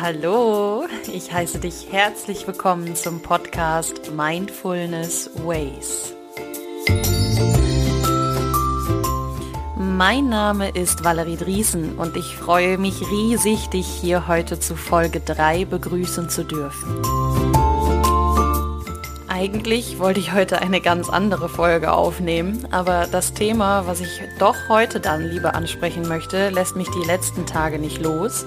Hallo. Ich heiße dich herzlich willkommen zum Podcast Mindfulness Ways. Mein Name ist Valerie Driesen und ich freue mich riesig, dich hier heute zu Folge 3 begrüßen zu dürfen. Eigentlich wollte ich heute eine ganz andere Folge aufnehmen, aber das Thema, was ich doch heute dann lieber ansprechen möchte, lässt mich die letzten Tage nicht los.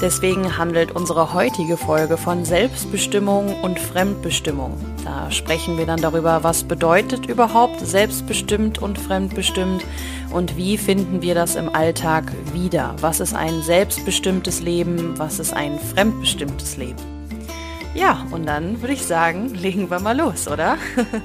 Deswegen handelt unsere heutige Folge von Selbstbestimmung und Fremdbestimmung. Da sprechen wir dann darüber, was bedeutet überhaupt selbstbestimmt und fremdbestimmt und wie finden wir das im Alltag wieder? Was ist ein selbstbestimmtes Leben? Was ist ein fremdbestimmtes Leben? Ja, und dann würde ich sagen, legen wir mal los, oder?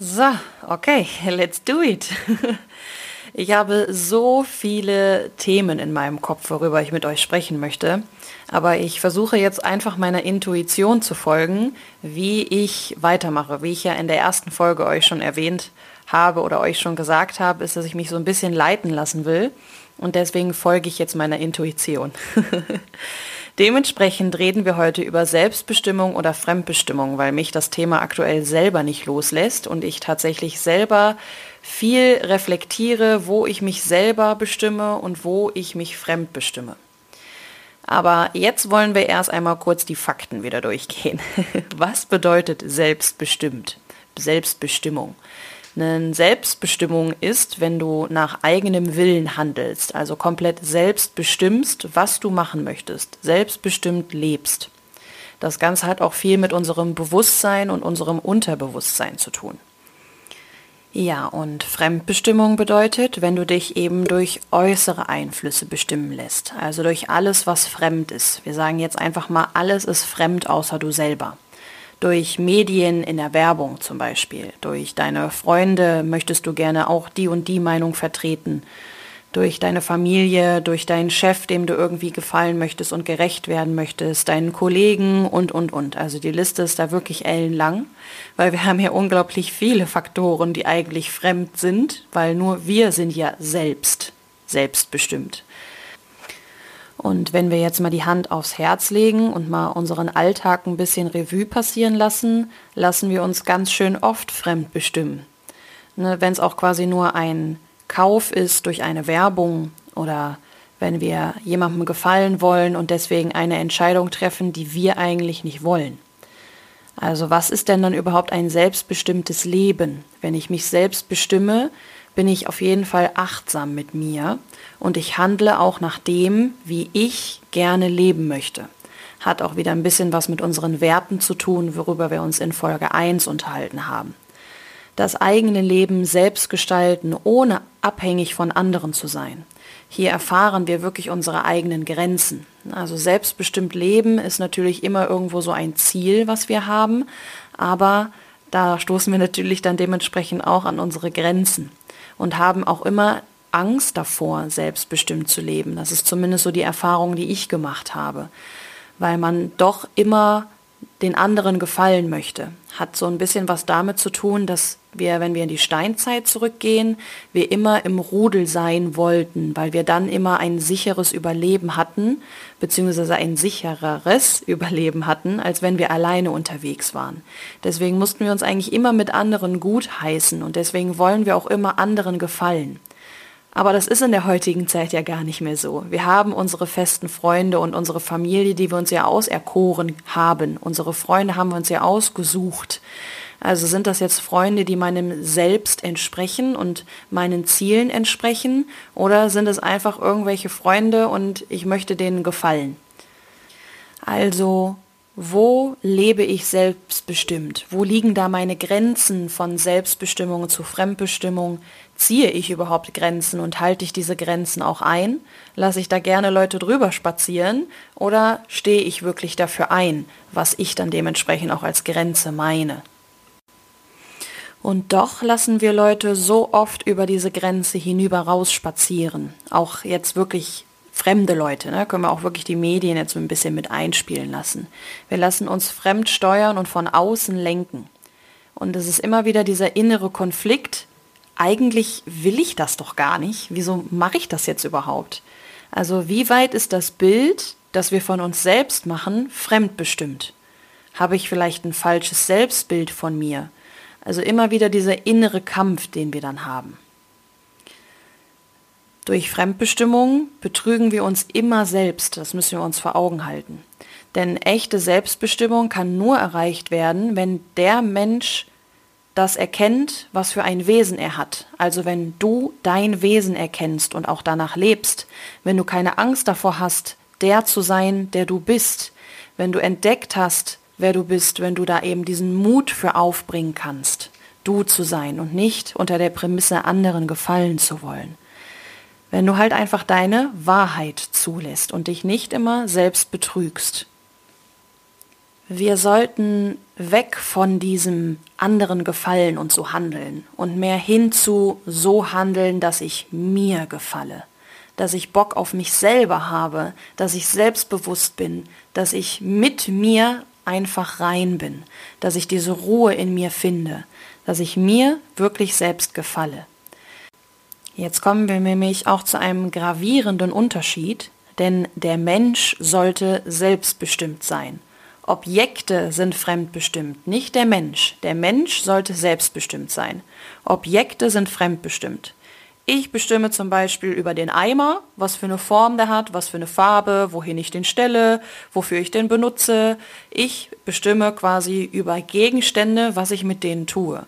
so, okay, let's do it. Ich habe so viele Themen in meinem Kopf, worüber ich mit euch sprechen möchte. Aber ich versuche jetzt einfach meiner Intuition zu folgen, wie ich weitermache. Wie ich ja in der ersten Folge euch schon erwähnt habe oder euch schon gesagt habe, ist, dass ich mich so ein bisschen leiten lassen will. Und deswegen folge ich jetzt meiner Intuition. Dementsprechend reden wir heute über Selbstbestimmung oder Fremdbestimmung, weil mich das Thema aktuell selber nicht loslässt und ich tatsächlich selber viel reflektiere, wo ich mich selber bestimme und wo ich mich fremd bestimme. Aber jetzt wollen wir erst einmal kurz die Fakten wieder durchgehen. Was bedeutet selbstbestimmt? Selbstbestimmung. Eine Selbstbestimmung ist, wenn du nach eigenem Willen handelst, also komplett selbst bestimmst, was du machen möchtest, selbstbestimmt lebst. Das Ganze hat auch viel mit unserem Bewusstsein und unserem Unterbewusstsein zu tun. Ja, und Fremdbestimmung bedeutet, wenn du dich eben durch äußere Einflüsse bestimmen lässt, also durch alles, was fremd ist. Wir sagen jetzt einfach mal, alles ist fremd außer du selber. Durch Medien in der Werbung zum Beispiel, durch deine Freunde möchtest du gerne auch die und die Meinung vertreten durch deine Familie, durch deinen Chef, dem du irgendwie gefallen möchtest und gerecht werden möchtest, deinen Kollegen und, und, und. Also die Liste ist da wirklich ellenlang, weil wir haben ja unglaublich viele Faktoren, die eigentlich fremd sind, weil nur wir sind ja selbst, selbstbestimmt. Und wenn wir jetzt mal die Hand aufs Herz legen und mal unseren Alltag ein bisschen Revue passieren lassen, lassen wir uns ganz schön oft fremd bestimmen. Ne, wenn es auch quasi nur ein Kauf ist durch eine Werbung oder wenn wir jemandem gefallen wollen und deswegen eine Entscheidung treffen, die wir eigentlich nicht wollen. Also was ist denn dann überhaupt ein selbstbestimmtes Leben? Wenn ich mich selbst bestimme, bin ich auf jeden Fall achtsam mit mir und ich handle auch nach dem, wie ich gerne leben möchte. Hat auch wieder ein bisschen was mit unseren Werten zu tun, worüber wir uns in Folge 1 unterhalten haben das eigene Leben selbst gestalten, ohne abhängig von anderen zu sein. Hier erfahren wir wirklich unsere eigenen Grenzen. Also selbstbestimmt leben ist natürlich immer irgendwo so ein Ziel, was wir haben, aber da stoßen wir natürlich dann dementsprechend auch an unsere Grenzen und haben auch immer Angst davor, selbstbestimmt zu leben. Das ist zumindest so die Erfahrung, die ich gemacht habe, weil man doch immer den anderen gefallen möchte. Hat so ein bisschen was damit zu tun, dass wir, wenn wir in die Steinzeit zurückgehen, wir immer im Rudel sein wollten, weil wir dann immer ein sicheres Überleben hatten, beziehungsweise ein sichereres Überleben hatten, als wenn wir alleine unterwegs waren. Deswegen mussten wir uns eigentlich immer mit anderen gut heißen und deswegen wollen wir auch immer anderen gefallen. Aber das ist in der heutigen Zeit ja gar nicht mehr so. Wir haben unsere festen Freunde und unsere Familie, die wir uns ja auserkoren haben. Unsere Freunde haben wir uns ja ausgesucht. Also sind das jetzt Freunde, die meinem Selbst entsprechen und meinen Zielen entsprechen? Oder sind es einfach irgendwelche Freunde und ich möchte denen gefallen? Also wo lebe ich selbstbestimmt? Wo liegen da meine Grenzen von Selbstbestimmung zu Fremdbestimmung? Ziehe ich überhaupt Grenzen und halte ich diese Grenzen auch ein? Lasse ich da gerne Leute drüber spazieren oder stehe ich wirklich dafür ein, was ich dann dementsprechend auch als Grenze meine? Und doch lassen wir Leute so oft über diese Grenze hinüber rausspazieren. Auch jetzt wirklich fremde Leute, ne, können wir auch wirklich die Medien jetzt so ein bisschen mit einspielen lassen. Wir lassen uns fremd steuern und von außen lenken. Und es ist immer wieder dieser innere Konflikt. Eigentlich will ich das doch gar nicht. Wieso mache ich das jetzt überhaupt? Also wie weit ist das Bild, das wir von uns selbst machen, fremdbestimmt? Habe ich vielleicht ein falsches Selbstbild von mir? Also immer wieder dieser innere Kampf, den wir dann haben. Durch Fremdbestimmung betrügen wir uns immer selbst, das müssen wir uns vor Augen halten. Denn echte Selbstbestimmung kann nur erreicht werden, wenn der Mensch das erkennt, was für ein Wesen er hat. Also wenn du dein Wesen erkennst und auch danach lebst, wenn du keine Angst davor hast, der zu sein, der du bist, wenn du entdeckt hast, wer du bist, wenn du da eben diesen Mut für aufbringen kannst, du zu sein und nicht unter der Prämisse anderen gefallen zu wollen. Wenn du halt einfach deine Wahrheit zulässt und dich nicht immer selbst betrügst. Wir sollten weg von diesem anderen Gefallen und so handeln und mehr hin zu so handeln, dass ich mir gefalle, dass ich Bock auf mich selber habe, dass ich selbstbewusst bin, dass ich mit mir einfach rein bin, dass ich diese Ruhe in mir finde, dass ich mir wirklich selbst gefalle. Jetzt kommen wir nämlich auch zu einem gravierenden Unterschied, denn der Mensch sollte selbstbestimmt sein. Objekte sind fremdbestimmt, nicht der Mensch. Der Mensch sollte selbstbestimmt sein. Objekte sind fremdbestimmt. Ich bestimme zum Beispiel über den Eimer, was für eine Form der hat, was für eine Farbe, wohin ich den stelle, wofür ich den benutze. Ich bestimme quasi über Gegenstände, was ich mit denen tue.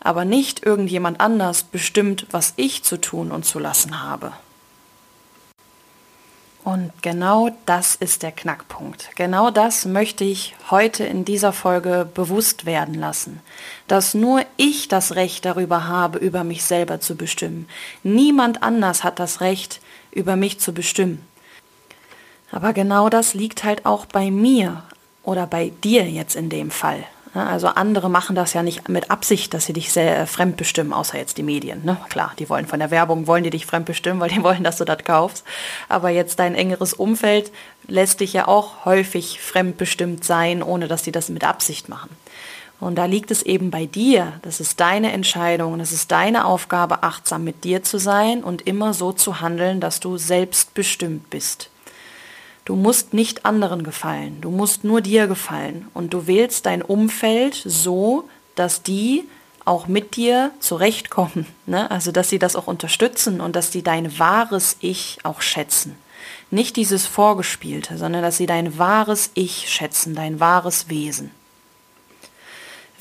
Aber nicht irgendjemand anders bestimmt, was ich zu tun und zu lassen habe. Und genau das ist der Knackpunkt. Genau das möchte ich heute in dieser Folge bewusst werden lassen. Dass nur ich das Recht darüber habe, über mich selber zu bestimmen. Niemand anders hat das Recht, über mich zu bestimmen. Aber genau das liegt halt auch bei mir oder bei dir jetzt in dem Fall. Ne? Also andere machen das ja nicht mit Absicht, dass sie dich sehr äh, fremdbestimmen, außer jetzt die Medien. Ne? Klar, die wollen von der Werbung, wollen die dich fremdbestimmen, weil die wollen, dass du das kaufst. Aber jetzt dein engeres Umfeld lässt dich ja auch häufig fremdbestimmt sein, ohne dass die das mit Absicht machen. Und da liegt es eben bei dir. Das ist deine Entscheidung. Das ist deine Aufgabe, achtsam mit dir zu sein und immer so zu handeln, dass du selbstbestimmt bist. Du musst nicht anderen gefallen, du musst nur dir gefallen und du wählst dein Umfeld so, dass die auch mit dir zurechtkommen, ne? also dass sie das auch unterstützen und dass sie dein wahres Ich auch schätzen. Nicht dieses Vorgespielte, sondern dass sie dein wahres Ich schätzen, dein wahres Wesen.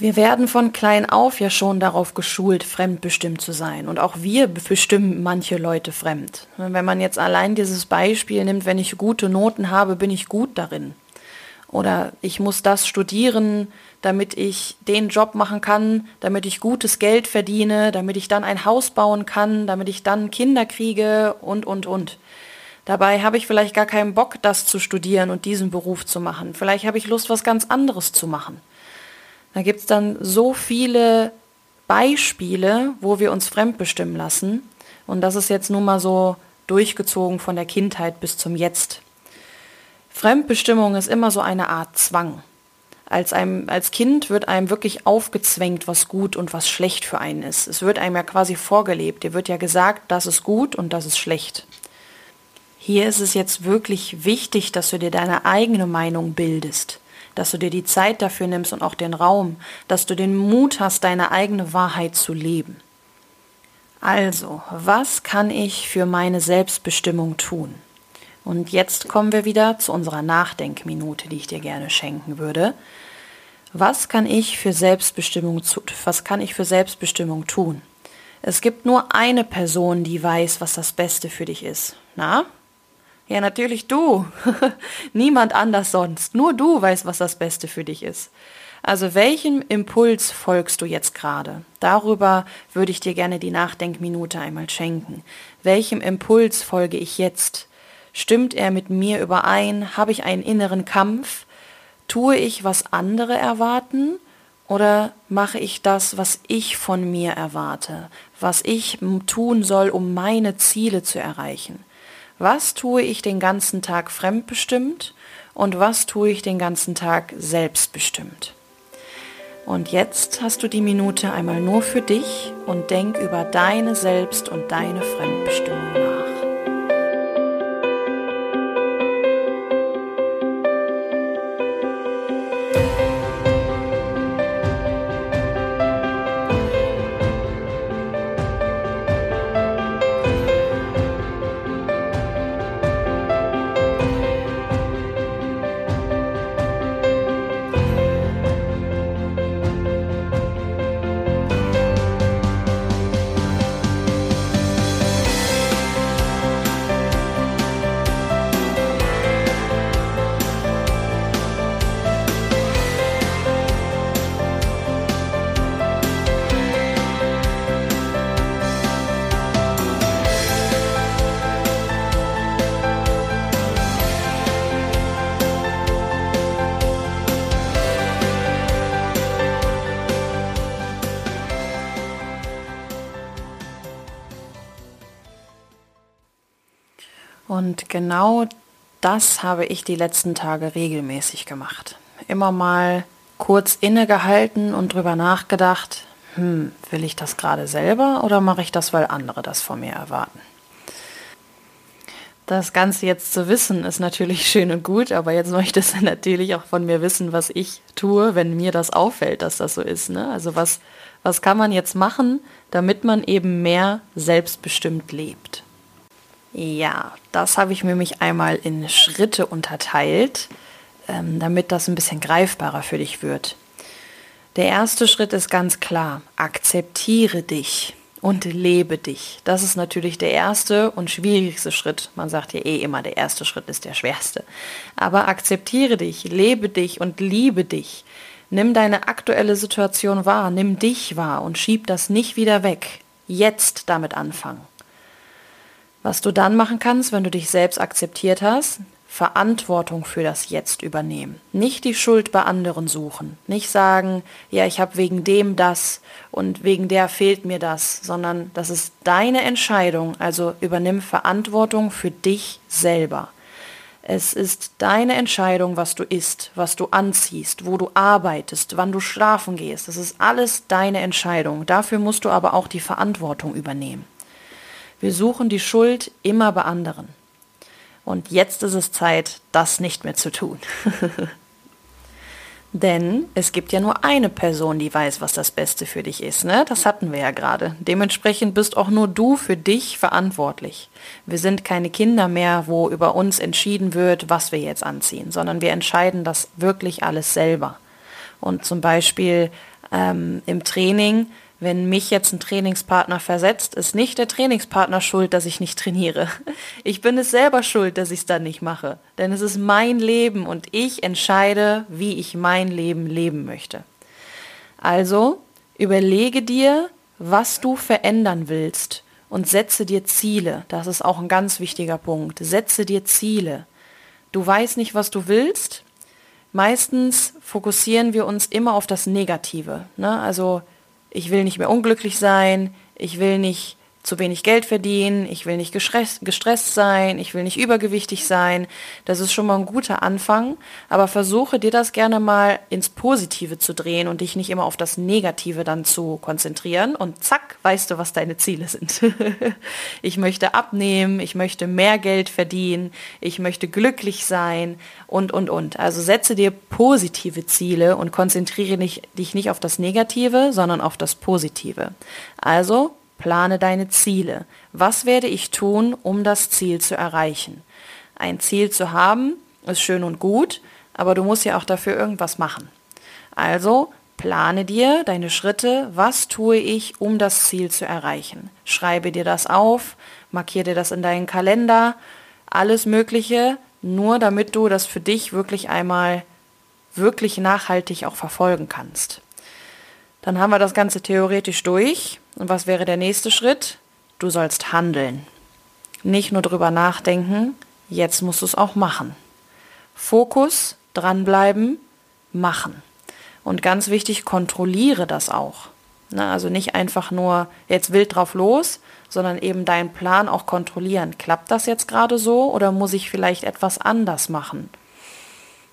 Wir werden von klein auf ja schon darauf geschult, fremdbestimmt zu sein. Und auch wir bestimmen manche Leute fremd. Wenn man jetzt allein dieses Beispiel nimmt, wenn ich gute Noten habe, bin ich gut darin. Oder ich muss das studieren, damit ich den Job machen kann, damit ich gutes Geld verdiene, damit ich dann ein Haus bauen kann, damit ich dann Kinder kriege und, und, und. Dabei habe ich vielleicht gar keinen Bock, das zu studieren und diesen Beruf zu machen. Vielleicht habe ich Lust, was ganz anderes zu machen. Da gibt es dann so viele Beispiele, wo wir uns fremdbestimmen lassen. Und das ist jetzt nun mal so durchgezogen von der Kindheit bis zum Jetzt. Fremdbestimmung ist immer so eine Art Zwang. Als, einem, als Kind wird einem wirklich aufgezwängt, was gut und was schlecht für einen ist. Es wird einem ja quasi vorgelebt. Dir wird ja gesagt, das ist gut und das ist schlecht. Hier ist es jetzt wirklich wichtig, dass du dir deine eigene Meinung bildest dass du dir die Zeit dafür nimmst und auch den Raum, dass du den Mut hast, deine eigene Wahrheit zu leben. Also, was kann ich für meine Selbstbestimmung tun? Und jetzt kommen wir wieder zu unserer Nachdenkminute, die ich dir gerne schenken würde. Was kann ich für Selbstbestimmung, was kann ich für Selbstbestimmung tun? Es gibt nur eine Person, die weiß, was das Beste für dich ist. Na, ja, natürlich du. Niemand anders sonst. Nur du weißt, was das Beste für dich ist. Also welchem Impuls folgst du jetzt gerade? Darüber würde ich dir gerne die Nachdenkminute einmal schenken. Welchem Impuls folge ich jetzt? Stimmt er mit mir überein? Habe ich einen inneren Kampf? Tue ich, was andere erwarten? Oder mache ich das, was ich von mir erwarte? Was ich tun soll, um meine Ziele zu erreichen? Was tue ich den ganzen Tag fremdbestimmt und was tue ich den ganzen Tag selbstbestimmt? Und jetzt hast du die Minute einmal nur für dich und denk über deine Selbst- und deine Fremdbestimmung nach. Und genau das habe ich die letzten Tage regelmäßig gemacht. Immer mal kurz innegehalten und drüber nachgedacht, hm, will ich das gerade selber oder mache ich das, weil andere das von mir erwarten? Das Ganze jetzt zu wissen ist natürlich schön und gut, aber jetzt möchtest du natürlich auch von mir wissen, was ich tue, wenn mir das auffällt, dass das so ist. Ne? Also was, was kann man jetzt machen, damit man eben mehr selbstbestimmt lebt? Ja, das habe ich mir mich einmal in Schritte unterteilt, ähm, damit das ein bisschen greifbarer für dich wird. Der erste Schritt ist ganz klar, akzeptiere dich und lebe dich. Das ist natürlich der erste und schwierigste Schritt. Man sagt ja eh immer, der erste Schritt ist der schwerste. Aber akzeptiere dich, lebe dich und liebe dich. Nimm deine aktuelle Situation wahr, nimm dich wahr und schieb das nicht wieder weg. Jetzt damit anfangen. Was du dann machen kannst, wenn du dich selbst akzeptiert hast, Verantwortung für das Jetzt übernehmen. Nicht die Schuld bei anderen suchen. Nicht sagen, ja, ich habe wegen dem das und wegen der fehlt mir das, sondern das ist deine Entscheidung. Also übernimm Verantwortung für dich selber. Es ist deine Entscheidung, was du isst, was du anziehst, wo du arbeitest, wann du schlafen gehst. Das ist alles deine Entscheidung. Dafür musst du aber auch die Verantwortung übernehmen. Wir suchen die Schuld immer bei anderen. Und jetzt ist es Zeit, das nicht mehr zu tun. Denn es gibt ja nur eine Person, die weiß, was das Beste für dich ist. Ne? Das hatten wir ja gerade. Dementsprechend bist auch nur du für dich verantwortlich. Wir sind keine Kinder mehr, wo über uns entschieden wird, was wir jetzt anziehen, sondern wir entscheiden das wirklich alles selber. Und zum Beispiel ähm, im Training wenn mich jetzt ein Trainingspartner versetzt, ist nicht der Trainingspartner schuld, dass ich nicht trainiere. Ich bin es selber schuld, dass ich es dann nicht mache. Denn es ist mein Leben und ich entscheide, wie ich mein Leben leben möchte. Also überlege dir, was du verändern willst und setze dir Ziele. Das ist auch ein ganz wichtiger Punkt. Setze dir Ziele. Du weißt nicht, was du willst. Meistens fokussieren wir uns immer auf das Negative. Ne? Also ich will nicht mehr unglücklich sein, ich will nicht zu wenig Geld verdienen, ich will nicht gestresst, sein, ich will nicht übergewichtig sein. Das ist schon mal ein guter Anfang, aber versuche dir das gerne mal ins Positive zu drehen und dich nicht immer auf das Negative dann zu konzentrieren und zack, weißt du, was deine Ziele sind. ich möchte abnehmen, ich möchte mehr Geld verdienen, ich möchte glücklich sein und, und, und. Also setze dir positive Ziele und konzentriere dich nicht auf das Negative, sondern auf das Positive. Also Plane deine Ziele. Was werde ich tun, um das Ziel zu erreichen? Ein Ziel zu haben, ist schön und gut, aber du musst ja auch dafür irgendwas machen. Also plane dir deine Schritte, was tue ich, um das Ziel zu erreichen. Schreibe dir das auf, markiere dir das in deinen Kalender, alles Mögliche, nur damit du das für dich wirklich einmal wirklich nachhaltig auch verfolgen kannst. Dann haben wir das Ganze theoretisch durch. Und was wäre der nächste Schritt? Du sollst handeln. Nicht nur drüber nachdenken, jetzt musst du es auch machen. Fokus, dranbleiben, machen. Und ganz wichtig, kontrolliere das auch. Ne? Also nicht einfach nur jetzt wild drauf los, sondern eben deinen Plan auch kontrollieren. Klappt das jetzt gerade so oder muss ich vielleicht etwas anders machen?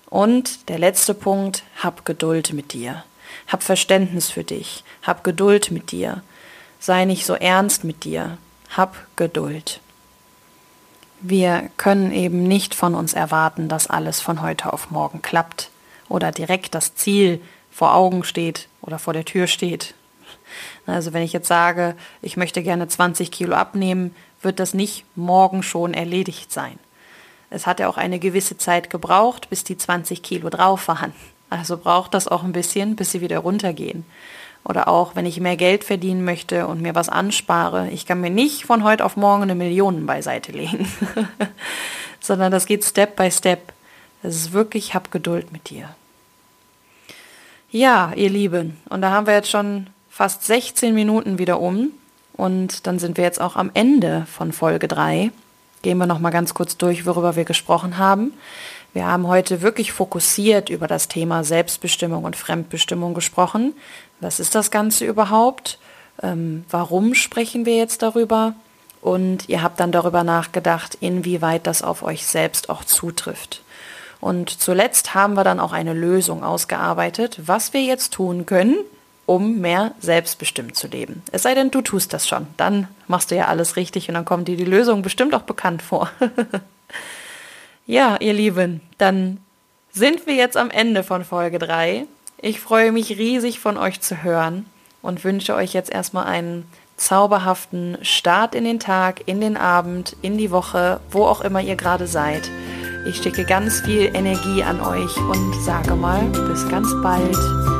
Und der letzte Punkt, hab Geduld mit dir. Hab Verständnis für dich. Hab Geduld mit dir. Sei nicht so ernst mit dir. Hab Geduld. Wir können eben nicht von uns erwarten, dass alles von heute auf morgen klappt oder direkt das Ziel vor Augen steht oder vor der Tür steht. Also wenn ich jetzt sage, ich möchte gerne 20 Kilo abnehmen, wird das nicht morgen schon erledigt sein. Es hat ja auch eine gewisse Zeit gebraucht, bis die 20 Kilo drauf waren. Also braucht das auch ein bisschen, bis sie wieder runtergehen. Oder auch, wenn ich mehr Geld verdienen möchte und mir was anspare, ich kann mir nicht von heute auf morgen eine Million beiseite legen, sondern das geht Step by Step. Das ist wirklich, hab Geduld mit dir. Ja, ihr Lieben, und da haben wir jetzt schon fast 16 Minuten wieder um und dann sind wir jetzt auch am Ende von Folge 3. Gehen wir noch mal ganz kurz durch, worüber wir gesprochen haben. Wir haben heute wirklich fokussiert über das Thema Selbstbestimmung und Fremdbestimmung gesprochen. Was ist das Ganze überhaupt? Ähm, warum sprechen wir jetzt darüber? Und ihr habt dann darüber nachgedacht, inwieweit das auf euch selbst auch zutrifft. Und zuletzt haben wir dann auch eine Lösung ausgearbeitet, was wir jetzt tun können, um mehr selbstbestimmt zu leben. Es sei denn, du tust das schon. Dann machst du ja alles richtig und dann kommt dir die Lösung bestimmt auch bekannt vor. ja, ihr Lieben, dann sind wir jetzt am Ende von Folge 3. Ich freue mich riesig von euch zu hören und wünsche euch jetzt erstmal einen zauberhaften Start in den Tag, in den Abend, in die Woche, wo auch immer ihr gerade seid. Ich schicke ganz viel Energie an euch und sage mal, bis ganz bald.